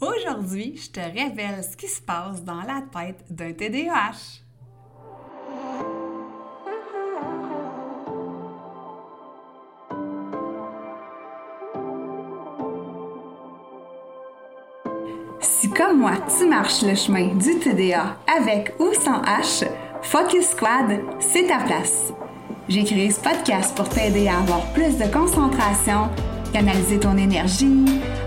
Aujourd'hui, je te révèle ce qui se passe dans la tête d'un TDAH. Si comme moi, tu marches le chemin du TDA avec ou sans H, Focus Squad, c'est ta place. J'ai créé ce podcast pour t'aider à avoir plus de concentration, canaliser ton énergie,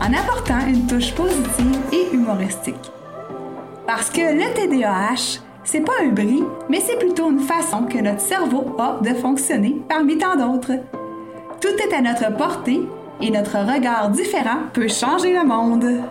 en apportant une touche positive et humoristique. Parce que le TDAH, c'est pas un bris, mais c'est plutôt une façon que notre cerveau a de fonctionner parmi tant d'autres. Tout est à notre portée et notre regard différent peut changer le monde.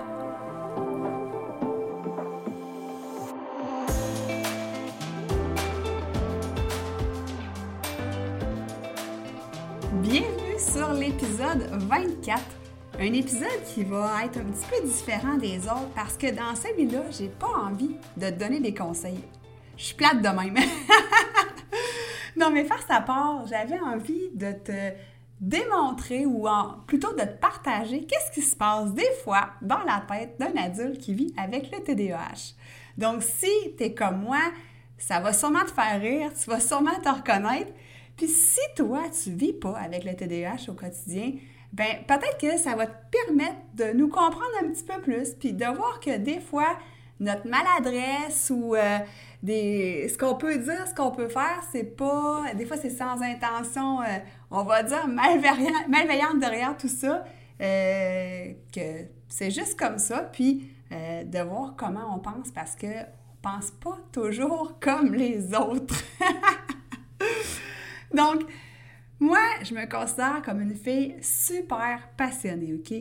Bienvenue sur l'épisode 24. Un épisode qui va être un petit peu différent des autres parce que dans celui-là, j'ai pas envie de te donner des conseils. Je suis plate de même. non, mais faire sa part, j'avais envie de te démontrer ou plutôt de te partager qu'est-ce qui se passe des fois dans la tête d'un adulte qui vit avec le TDAH. Donc, si tu es comme moi, ça va sûrement te faire rire, tu vas sûrement te reconnaître. Puis si toi, tu vis pas avec le TDAH au quotidien, ben peut-être que ça va te permettre de nous comprendre un petit peu plus, puis de voir que des fois, notre maladresse ou euh, des, ce qu'on peut dire, ce qu'on peut faire, c'est pas. Des fois, c'est sans intention, euh, on va dire, malveillante, malveillante derrière tout ça, euh, que c'est juste comme ça, puis de voir comment on pense parce que on pense pas toujours comme les autres. Donc, moi, je me considère comme une fille super passionnée, OK?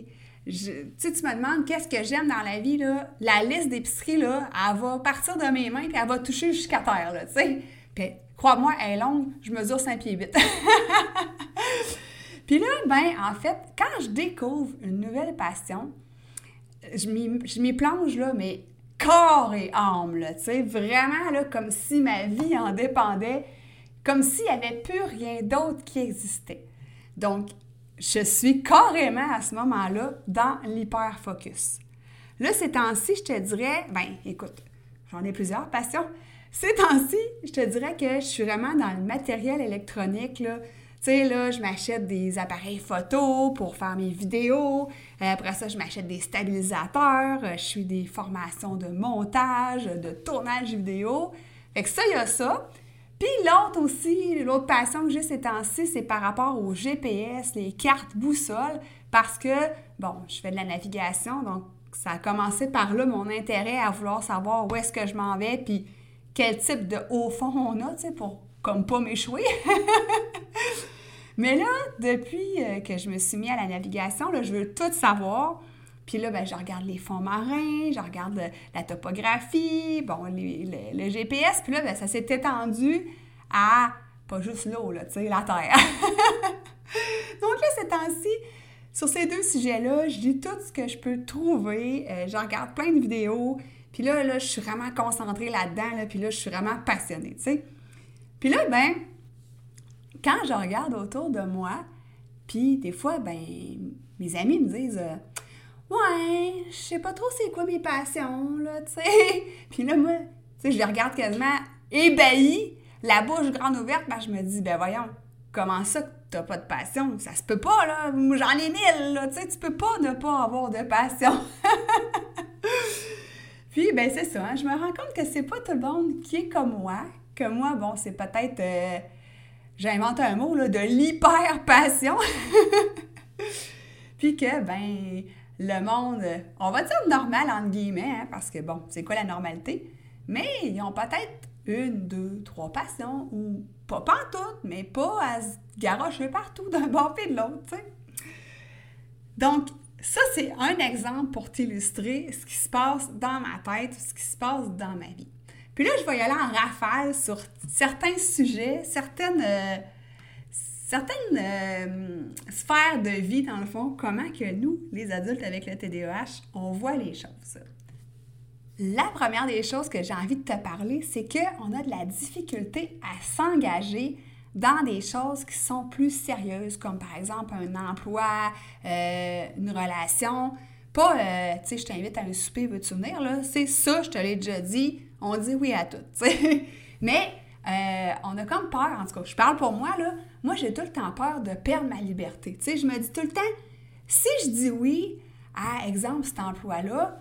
Je, tu tu me demandes qu'est-ce que j'aime dans la vie, là, la liste d'épicerie, là, elle va partir de mes mains puis elle va toucher jusqu'à terre, là, tu sais? Puis, crois-moi, elle est longue, je mesure 5 pieds 8. puis là, ben, en fait, quand je découvre une nouvelle passion, je m'y plonge, là, mais corps et âme, là, tu sais, vraiment, là, comme si ma vie en dépendait comme s'il n'y avait plus rien d'autre qui existait. Donc, je suis carrément à ce moment-là dans l'hyper-focus. Là, ces temps-ci, je te dirais, ben écoute, j'en ai plusieurs passions. Ces temps-ci, je te dirais que je suis vraiment dans le matériel électronique. Tu sais, là, je m'achète des appareils photo pour faire mes vidéos. Après ça, je m'achète des stabilisateurs. Je suis des formations de montage, de tournage vidéo. Fait que ça, il y a ça. Puis l'autre aussi, l'autre passion que j'ai ces temps-ci, c'est par rapport au GPS, les cartes boussoles, parce que, bon, je fais de la navigation, donc ça a commencé par là mon intérêt à vouloir savoir où est-ce que je m'en vais, puis quel type de haut fond on a, tu sais, pour comme pas m'échouer. Mais là, depuis euh, que je me suis mis à la navigation, là, je veux tout savoir. Puis là, ben, je regarde les fonds marins, je regarde la topographie, bon, le GPS. Puis là, ben, ça s'est étendu à pas juste l'eau, là, tu sais, la terre. Donc là, ces temps-ci, sur ces deux sujets-là, je lis tout ce que je peux trouver. Euh, je regarde plein de vidéos. Puis là, là, je suis vraiment concentrée là-dedans. Là, puis là, je suis vraiment passionnée, tu sais. Puis là, ben, quand je regarde autour de moi, puis des fois, ben, mes amis me disent... Euh, Ouais, je sais pas trop c'est quoi mes passions, là, tu sais. Puis là, moi, tu sais, je les regarde quasiment ébahis, la bouche grande ouverte, ben je me dis, ben voyons, comment ça que t'as pas de passion? Ça se peut pas, là. J'en ai mille, là, tu sais, tu peux pas ne pas avoir de passion. Puis, ben c'est ça, hein, je me rends compte que c'est pas tout le monde qui est comme moi, que moi, bon, c'est peut-être, euh, j'invente un mot, là, de l'hyper-passion. Puis que, ben, le monde, on va dire normal entre guillemets, hein, parce que bon, c'est quoi la normalité? Mais ils ont peut-être une, deux, trois passions, ou pas toutes, mais pas à se garocher partout d'un bord et de l'autre, tu sais. Donc, ça, c'est un exemple pour t'illustrer ce qui se passe dans ma tête, ce qui se passe dans ma vie. Puis là, je vais y aller en rafale sur certains sujets, certaines, euh, certaines euh, sphères de vie, dans le fond, comment que nous, les adultes avec le TDAH, on voit les choses. La première des choses que j'ai envie de te parler, c'est qu'on a de la difficulté à s'engager dans des choses qui sont plus sérieuses, comme par exemple un emploi, euh, une relation. Pas, euh, tu sais, je t'invite à un souper, veux-tu venir, là? C'est ça, je te l'ai déjà dit, on dit oui à tout, Mais euh, on a comme peur, en tout cas, je parle pour moi, là. Moi, j'ai tout le temps peur de perdre ma liberté. Tu sais, je me dis tout le temps, si je dis oui à, exemple, cet emploi-là,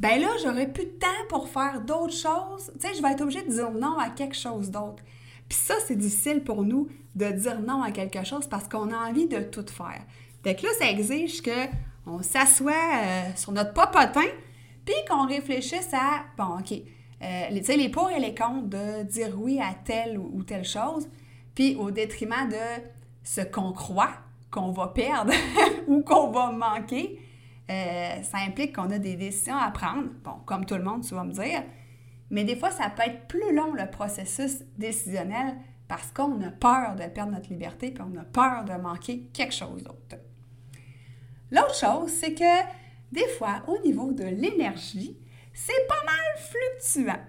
ben là, j'aurai plus de temps pour faire d'autres choses. Tu sais, je vais être obligée de dire non à quelque chose d'autre. Puis ça, c'est difficile pour nous de dire non à quelque chose parce qu'on a envie de tout faire. Fait que là, ça exige qu'on s'assoit euh, sur notre popotin, puis qu'on réfléchisse à, bon, OK, euh, les, les pour et les contre de dire oui à telle ou, telle chose, puis au détriment de ce qu'on croit qu'on va perdre ou qu'on va manquer. Euh, ça implique qu'on a des décisions à prendre. Bon, comme tout le monde, tu vas me dire. Mais des fois, ça peut être plus long le processus décisionnel parce qu'on a peur de perdre notre liberté puis on a peur de manquer quelque chose d'autre. L'autre chose, c'est que des fois, au niveau de l'énergie, c'est pas mal fluctuant.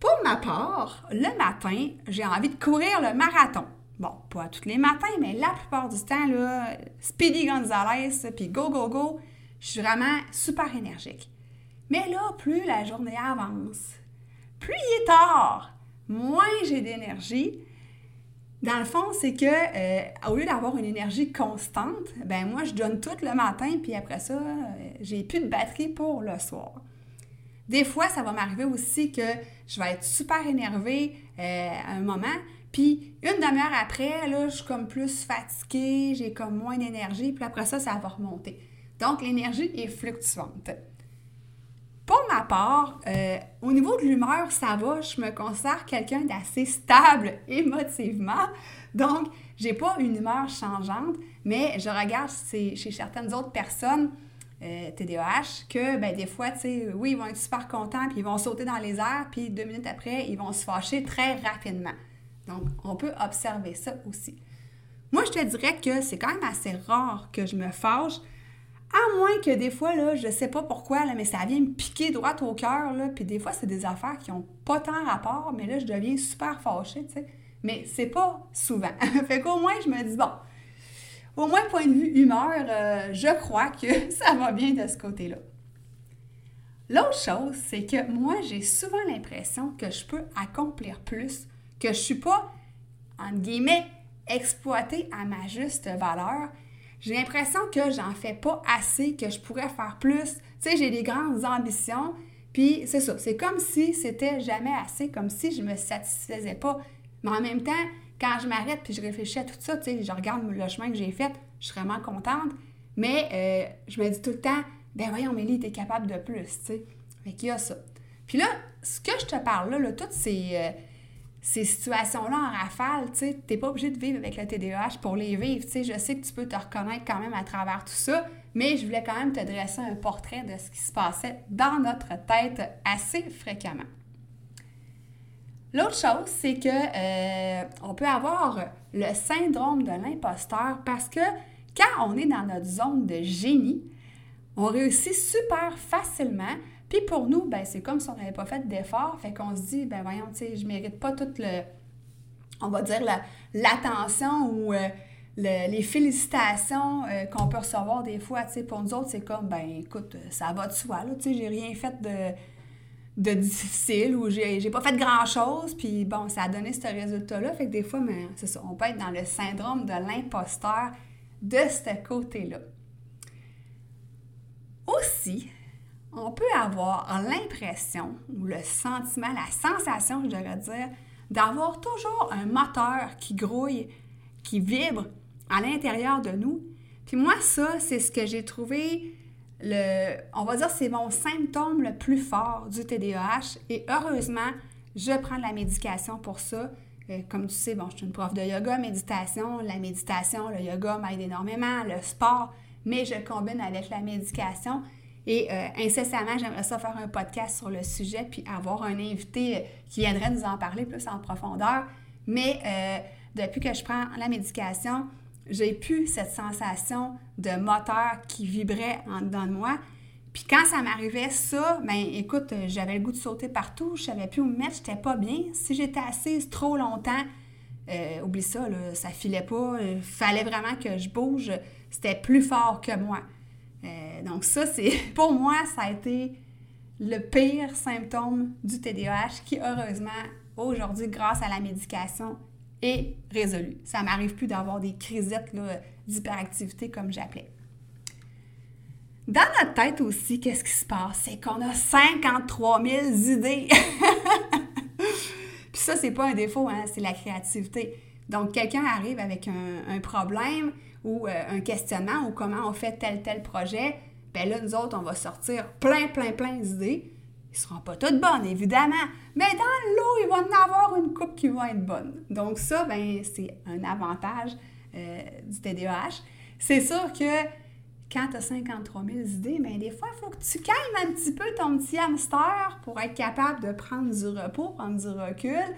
Pour ma part, le matin, j'ai envie de courir le marathon. Bon, pas tous les matins, mais la plupart du temps, là, Speedy Gonzalez, puis go, go, go, je suis vraiment super énergique. Mais là, plus la journée avance, plus il est tard, moins j'ai d'énergie. Dans le fond, c'est que euh, au lieu d'avoir une énergie constante, ben moi je donne tout le matin puis après ça, euh, j'ai plus de batterie pour le soir. Des fois, ça va m'arriver aussi que je vais être super énervée euh, à un moment, puis une demi-heure après, là, je suis comme plus fatiguée, j'ai comme moins d'énergie, puis après ça, ça va remonter. Donc, l'énergie est fluctuante. Pour ma part, euh, au niveau de l'humeur, ça va. Je me considère quelqu'un d'assez stable émotivement. Donc, j'ai pas une humeur changeante, mais je regarde chez, certaines autres personnes euh, TDAH que ben, des fois, tu sais, oui, ils vont être super contents, puis ils vont sauter dans les airs, puis deux minutes après, ils vont se fâcher très rapidement. Donc, on peut observer ça aussi. Moi, je te dirais que c'est quand même assez rare que je me fâche. À moins que des fois, là, je sais pas pourquoi, mais ça vient me piquer droit au cœur, là, puis des fois, c'est des affaires qui ont pas tant rapport, mais là, je deviens super fâchée, tu sais. Mais c'est pas souvent. fait qu'au moins, je me dis, bon, au moins, point de vue humeur, euh, je crois que ça va bien de ce côté-là. L'autre chose, c'est que moi, j'ai souvent l'impression que je peux accomplir plus, que je suis pas, entre guillemets, exploitée à ma juste valeur, j'ai l'impression que j'en fais pas assez, que je pourrais faire plus. Tu sais, j'ai des grandes ambitions, puis c'est ça, c'est comme si c'était jamais assez, comme si je me satisfaisais pas. Mais en même temps, quand je m'arrête puis je réfléchis à tout ça, je regarde le chemin que j'ai fait, je suis vraiment contente, mais euh, je me dis tout le temps, ben voyons, Mélie, t'es capable de plus, tu sais. Fait qu'il y a ça. Puis là, ce que je te parle là, là toutes ces... Euh, ces situations-là en rafale, tu sais, t'es pas obligé de vivre avec le TDAH pour les vivre, tu je sais que tu peux te reconnaître quand même à travers tout ça, mais je voulais quand même te dresser un portrait de ce qui se passait dans notre tête assez fréquemment. L'autre chose, c'est que euh, on peut avoir le syndrome de l'imposteur parce que quand on est dans notre zone de génie, on réussit super facilement. Puis pour nous, ben, c'est comme si on n'avait pas fait d'effort, fait qu'on se dit, ben voyons, tu sais, je mérite pas toute le, on va dire, l'attention ou euh, les félicitations euh, qu'on peut recevoir des fois, tu pour nous autres, c'est comme, ben écoute, ça va de soi, tu sais, j'ai rien fait de, de difficile ou j'ai pas fait grand-chose, puis bon, ça a donné ce résultat-là, fait que des fois, mais c'est ça, on peut être dans le syndrome de l'imposteur de ce côté-là. Aussi, on peut avoir l'impression ou le sentiment, la sensation, je devrais dire, d'avoir toujours un moteur qui grouille, qui vibre à l'intérieur de nous. Puis moi, ça, c'est ce que j'ai trouvé, le, on va dire, c'est mon symptôme le plus fort du TDAH. Et heureusement, je prends de la médication pour ça. Euh, comme tu sais, bon, je suis une prof de yoga, méditation. La méditation, le yoga m'aide énormément, le sport mais je combine avec la médication. Et euh, incessamment, j'aimerais ça faire un podcast sur le sujet, puis avoir un invité euh, qui viendrait nous en parler plus en profondeur. Mais depuis que je prends la médication, j'ai plus cette sensation de moteur qui vibrait en dedans de moi. Puis quand ça m'arrivait, ça, ben écoute, j'avais le goût de sauter partout, je savais plus où me mettre, j'étais pas bien. Si j'étais assise trop longtemps, oublie ça, là, ça filait pas, il fallait vraiment que je bouge, c'était plus fort que moi. Euh, donc ça, c'est pour moi, ça a été le pire symptôme du TDAH qui, heureusement, aujourd'hui, grâce à la médication, est résolu. Ça m'arrive plus d'avoir des crisettes d'hyperactivité comme j'appelais. Dans notre tête aussi, qu'est-ce qui se passe? C'est qu'on a 53 000 idées. Puis ça, c'est pas un défaut, hein? c'est la créativité. Donc, quelqu'un arrive avec un problème, ou euh, un questionnement ou comment on fait tel tel projet, ben là, nous autres, on va sortir plein, plein, plein d'idées. Ils ne seront pas toutes bonnes, évidemment, mais dans l'eau, il va en avoir une coupe qui va être bonne. Donc ça, ben, c'est un avantage euh, du TDAH. C'est sûr que quand tu as 53 000 idées, ben, des fois, il faut que tu calmes un petit peu ton petit hamster pour être capable de prendre du repos, prendre du recul,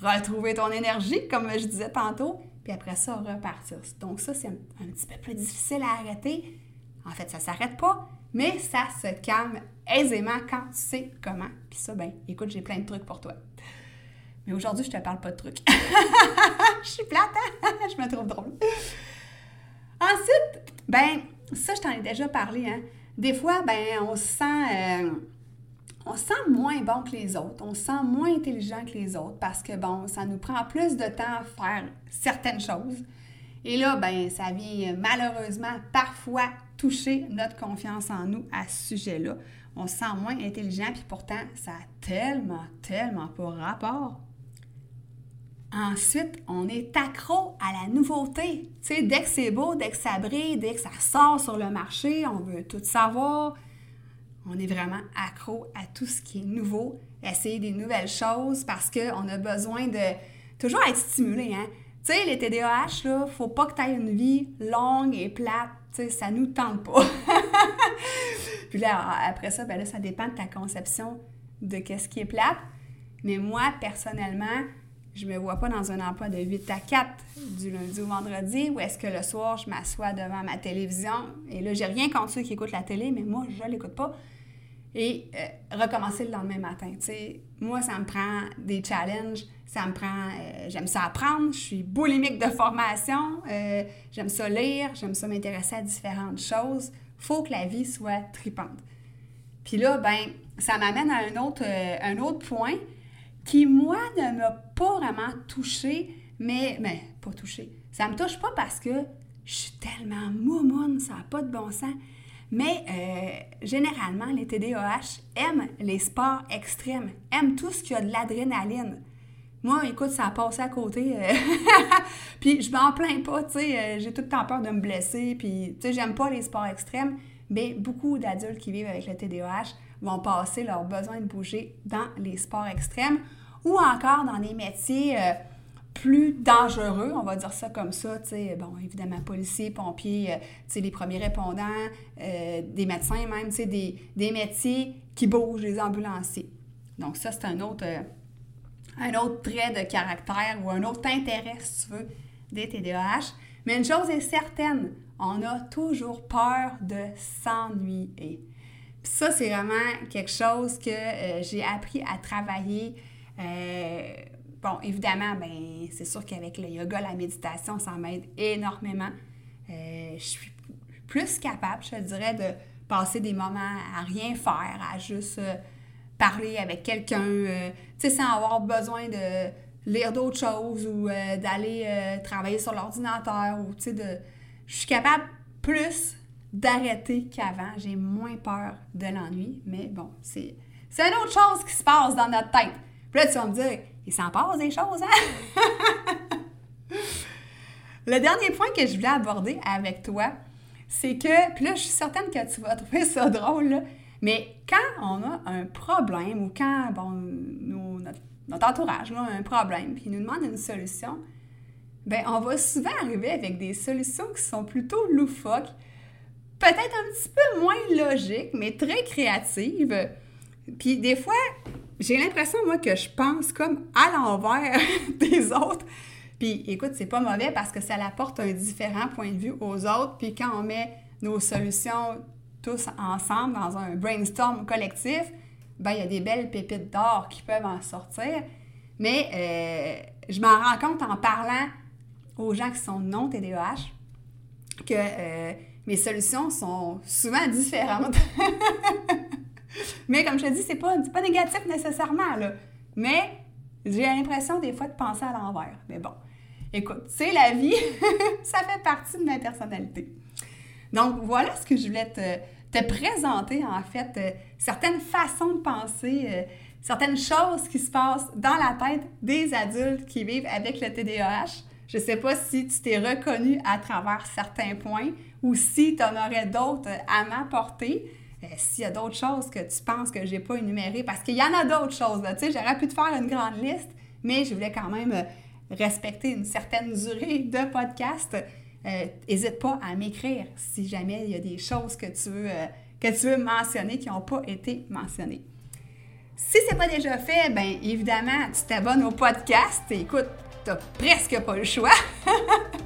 retrouver ton énergie, comme je disais tantôt, puis après ça, repartir. Donc ça, c'est un, petit peu plus difficile à arrêter. En fait, ça ne s'arrête pas, mais ça se calme aisément quand tu sais comment. Puis ça, ben, écoute, j'ai plein de trucs pour toi. Mais aujourd'hui, je te parle pas de trucs. je suis plate, hein? je me trouve drôle. Ensuite, ben, ça, je t'en ai déjà parlé, hein? Des fois, ben, on se sent... Euh, on se sent moins bon que les autres, on se sent moins intelligent que les autres parce que, bon, ça nous prend plus de temps à faire certaines choses. Et là, ben, ça vient malheureusement parfois toucher notre confiance en nous à ce sujet-là. On se sent moins intelligent, puis pourtant, ça a tellement, tellement pas rapport. Ensuite, on est accro à la nouveauté. Dès que c'est beau, dès que ça brille, dès que ça sort sur le marché, on veut tout savoir on est vraiment accro à tout ce qui est nouveau, essayer des nouvelles choses parce qu'on a besoin de toujours être stimulé. Hein? Tu sais, les TDAH, là, faut pas que tu aies une vie longue et plate. Ça nous tente pas. Puis là, après ça, ben là, ça dépend de ta conception de qu'est-ce qui est plate. Mais moi, personnellement, je me vois pas dans un emploi de 8 à 4 du lundi au vendredi ou est-ce que le soir, je m'assois devant ma télévision. Et là, j'ai rien contre ceux qui écoutent la télé, mais moi, je l'écoute pas et euh, recommencer le lendemain matin. moi, ça me prend des challenges, ça me prend, euh, j'aime ça apprendre, je suis boulimique de formation, euh, j'aime ça lire, j'aime ça m'intéresser à différentes choses. faut que la vie soit tripante. Puis là, ben, ça m'amène à un autre, un autre point qui, moi, ne m'a pas vraiment touché, mais, mais pas touché. Ça me touche pas parce que je suis tellement moumoune, ça n'a pas de bon sens. Mais euh, généralement, les TDAH aiment les sports extrêmes, aiment tout ce qui a de l'adrénaline. Moi, écoute, ça a passé à côté. Euh, puis je m'en plains pas, tu sais. Euh, j'ai tout le temps peur de me blesser. Puis, tu sais, j'aime pas les sports extrêmes. Mais beaucoup d'adultes qui vivent avec le TDAH vont passer leur besoin de bouger dans les sports extrêmes ou encore dans des métiers plus dangereux, on va dire ça comme ça, tu sais, bon, évidemment, policiers, pompiers, euh, tu sais, les premiers répondants, euh, des médecins même, tu sais, des, métiers qui bougent, les ambulanciers. Donc ça, c'est un autre, euh, un autre trait de caractère ou un autre intérêt, si tu veux, des TDAH. Mais une chose est certaine, on a toujours peur de s'ennuyer. Puis ça, c'est vraiment quelque chose que j'ai appris à travailler Bon, évidemment, ben, c'est sûr qu'avec le yoga, la méditation, ça m'aide énormément. Euh, je suis plus capable, je dirais, de passer des moments à rien faire, à juste euh, parler avec quelqu'un, euh, tu sais, sans avoir besoin de lire d'autres choses ou d'aller travailler sur l'ordinateur ou, de... Je suis capable plus d'arrêter qu'avant. J'ai moins peur de l'ennui, mais bon. C'est une autre chose qui se passe dans notre tête. Puis là, tu vas me dire, il s'en passe des choses, hein? Le dernier point que je voulais aborder avec toi, c'est que, puis là, je suis certaine que tu vas trouver ça drôle, mais quand on a un problème ou quand, bon, notre, entourage a un problème, puis il nous demande une solution, ben on va souvent arriver avec des solutions qui sont plutôt loufoques peut-être un petit peu moins logique, mais très créative. Puis des fois, j'ai l'impression, moi, que je pense comme à l'envers des autres. Puis écoute, c'est pas mauvais parce que ça apporte un différent point de vue aux autres. Puis quand on met nos solutions tous ensemble dans un brainstorm collectif, ben il y a des belles pépites d'or qui peuvent en sortir. Mais euh, je m'en rends compte en parlant aux gens qui sont non TDAH que euh, mes solutions sont souvent différentes. Mais comme je te dis, c'est pas, pas négatif nécessairement, là. Mais j'ai l'impression des fois de penser à l'envers. Mais bon, écoute, c'est la vie. ça fait partie de ma personnalité. Donc, voilà ce que je voulais te, présenter, en fait, euh, certaines façons de penser, euh, certaines choses qui se passent dans la tête des adultes qui vivent avec le TDAH. Je ne sais pas si tu t'es reconnu à travers certains points ou si tu en aurais d'autres à m'apporter. Euh, s'il y a d'autres choses que tu penses que je n'ai pas énumérées, parce qu'il y en a d'autres choses. Tu sais, j'aurais pu te faire une grande liste, mais je voulais quand même respecter une certaine durée de podcast. N'hésite euh, pas à m'écrire si jamais il y a des choses que tu veux, euh, que tu veux mentionner qui n'ont pas été mentionnées. Si ce n'est pas déjà fait, bien évidemment, tu t'abonnes au podcast. écoute, tu n'as presque pas le choix.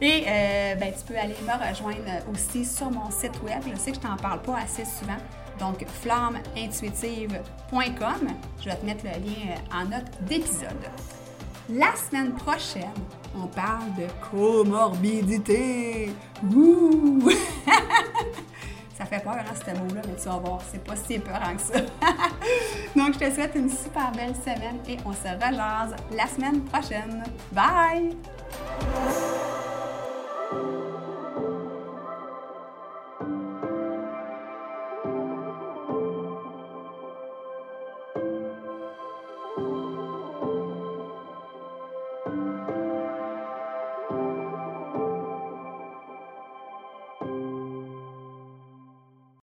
Et euh, ben, tu peux aller me rejoindre aussi sur mon site web. Je sais que je t'en parle pas assez souvent. Donc, flammeintuitive.com. Je vais te mettre le lien en note d'épisode. La semaine prochaine, on parle de comorbidité. Ouh! ça fait peur, hein, ce mot-là, mais tu vas voir, c'est pas si épeurant que ça. Donc, je te souhaite une super belle semaine et on se rejase la semaine prochaine. Bye!